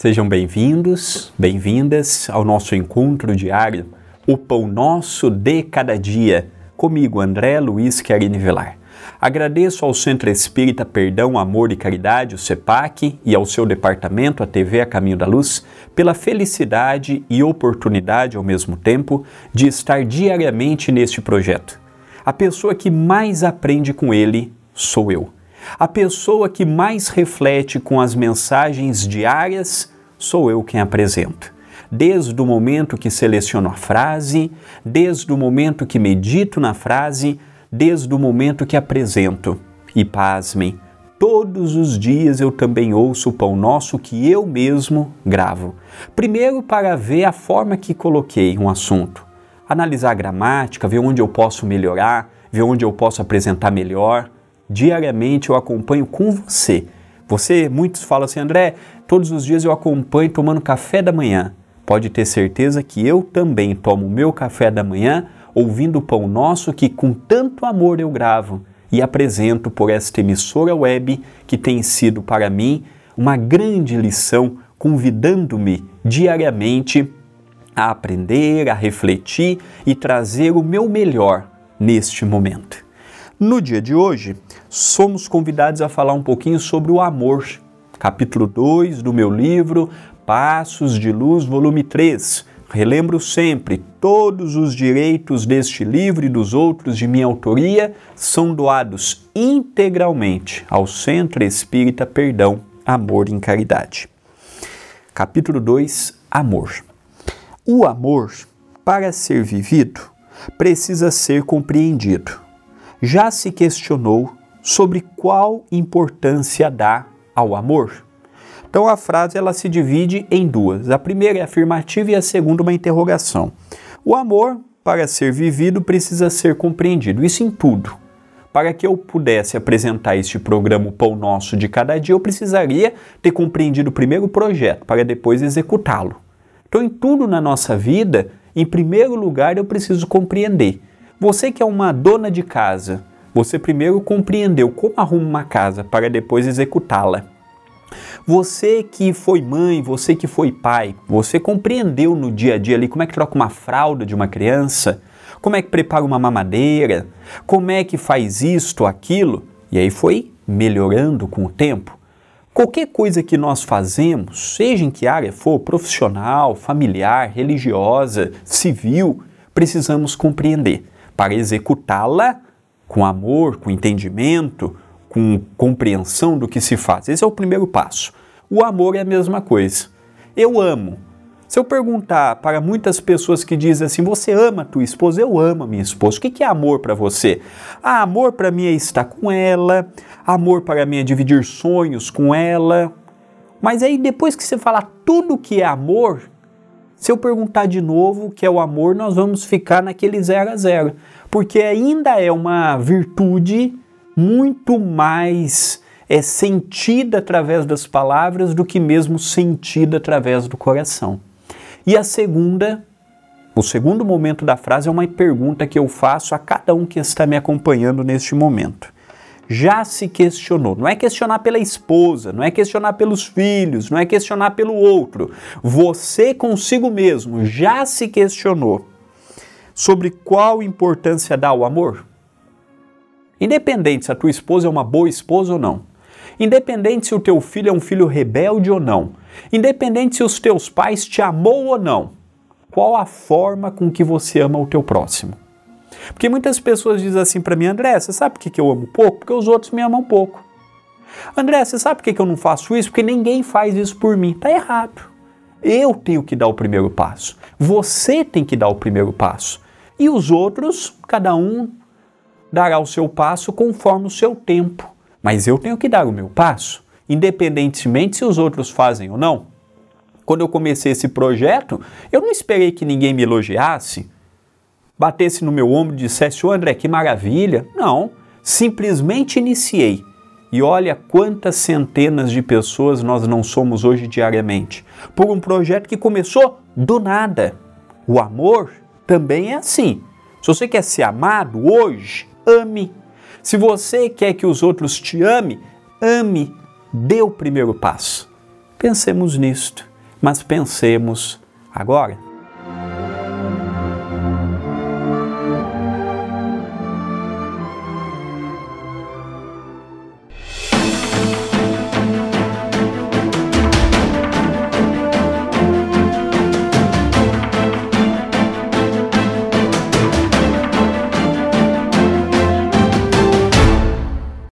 Sejam bem-vindos, bem-vindas ao nosso encontro diário, o Pão Nosso de Cada Dia, comigo, André Luiz Querini Velar. Agradeço ao Centro Espírita Perdão, Amor e Caridade, o CEPAC, e ao seu departamento, a TV A Caminho da Luz, pela felicidade e oportunidade ao mesmo tempo de estar diariamente neste projeto. A pessoa que mais aprende com ele sou eu. A pessoa que mais reflete com as mensagens diárias sou eu quem apresento. Desde o momento que seleciono a frase, desde o momento que medito na frase, desde o momento que apresento. E pasmem, todos os dias eu também ouço o Pão Nosso que eu mesmo gravo. Primeiro, para ver a forma que coloquei um assunto, analisar a gramática, ver onde eu posso melhorar, ver onde eu posso apresentar melhor diariamente eu acompanho com você. Você, muitos falam assim, André, todos os dias eu acompanho tomando café da manhã. Pode ter certeza que eu também tomo o meu café da manhã ouvindo o Pão Nosso que com tanto amor eu gravo e apresento por esta emissora web que tem sido para mim uma grande lição, convidando-me diariamente a aprender, a refletir e trazer o meu melhor neste momento. No dia de hoje, somos convidados a falar um pouquinho sobre o amor. Capítulo 2 do meu livro Passos de Luz, volume 3. Relembro sempre, todos os direitos deste livro e dos outros de minha autoria são doados integralmente ao Centro Espírita Perdão, Amor e Caridade. Capítulo 2 Amor. O amor, para ser vivido, precisa ser compreendido já se questionou sobre qual importância dá ao amor? Então a frase ela se divide em duas. A primeira é afirmativa e a segunda uma interrogação. O amor, para ser vivido, precisa ser compreendido. Isso em tudo. Para que eu pudesse apresentar este programa o Pão Nosso de cada dia, eu precisaria ter compreendido primeiro o projeto, para depois executá-lo. Então, em tudo na nossa vida, em primeiro lugar, eu preciso compreender. Você que é uma dona de casa, você primeiro compreendeu como arruma uma casa para depois executá-la. Você que foi mãe, você que foi pai, você compreendeu no dia a dia ali como é que troca uma fralda de uma criança, como é que prepara uma mamadeira, como é que faz isto, aquilo, e aí foi melhorando com o tempo. Qualquer coisa que nós fazemos, seja em que área for, profissional, familiar, religiosa, civil, precisamos compreender para executá-la com amor, com entendimento, com compreensão do que se faz. Esse é o primeiro passo. O amor é a mesma coisa. Eu amo. Se eu perguntar para muitas pessoas que dizem assim, você ama a tua esposa? Eu amo a minha esposa. O que é amor para você? Ah, amor para mim é estar com ela, amor para mim é dividir sonhos com ela. Mas aí depois que você falar tudo que é amor, se eu perguntar de novo o que é o amor, nós vamos ficar naquele zero a zero, porque ainda é uma virtude muito mais é sentida através das palavras do que mesmo sentida através do coração. E a segunda, o segundo momento da frase é uma pergunta que eu faço a cada um que está me acompanhando neste momento já se questionou. Não é questionar pela esposa, não é questionar pelos filhos, não é questionar pelo outro. Você consigo mesmo já se questionou sobre qual importância dá o amor? Independente se a tua esposa é uma boa esposa ou não. Independente se o teu filho é um filho rebelde ou não. Independente se os teus pais te amou ou não. Qual a forma com que você ama o teu próximo? Porque muitas pessoas dizem assim para mim, André, você sabe por que eu amo pouco? Porque os outros me amam pouco. André, você sabe por que eu não faço isso? Porque ninguém faz isso por mim. Tá errado. Eu tenho que dar o primeiro passo. Você tem que dar o primeiro passo. E os outros, cada um dará o seu passo conforme o seu tempo. Mas eu tenho que dar o meu passo, independentemente se os outros fazem ou não. Quando eu comecei esse projeto, eu não esperei que ninguém me elogiasse batesse no meu ombro e dissesse: Ô André, que maravilha. Não, simplesmente iniciei. E olha quantas centenas de pessoas nós não somos hoje diariamente, por um projeto que começou do nada. O amor também é assim. Se você quer ser amado hoje, ame. Se você quer que os outros te amem, ame. Dê o primeiro passo. Pensemos nisto. mas pensemos agora.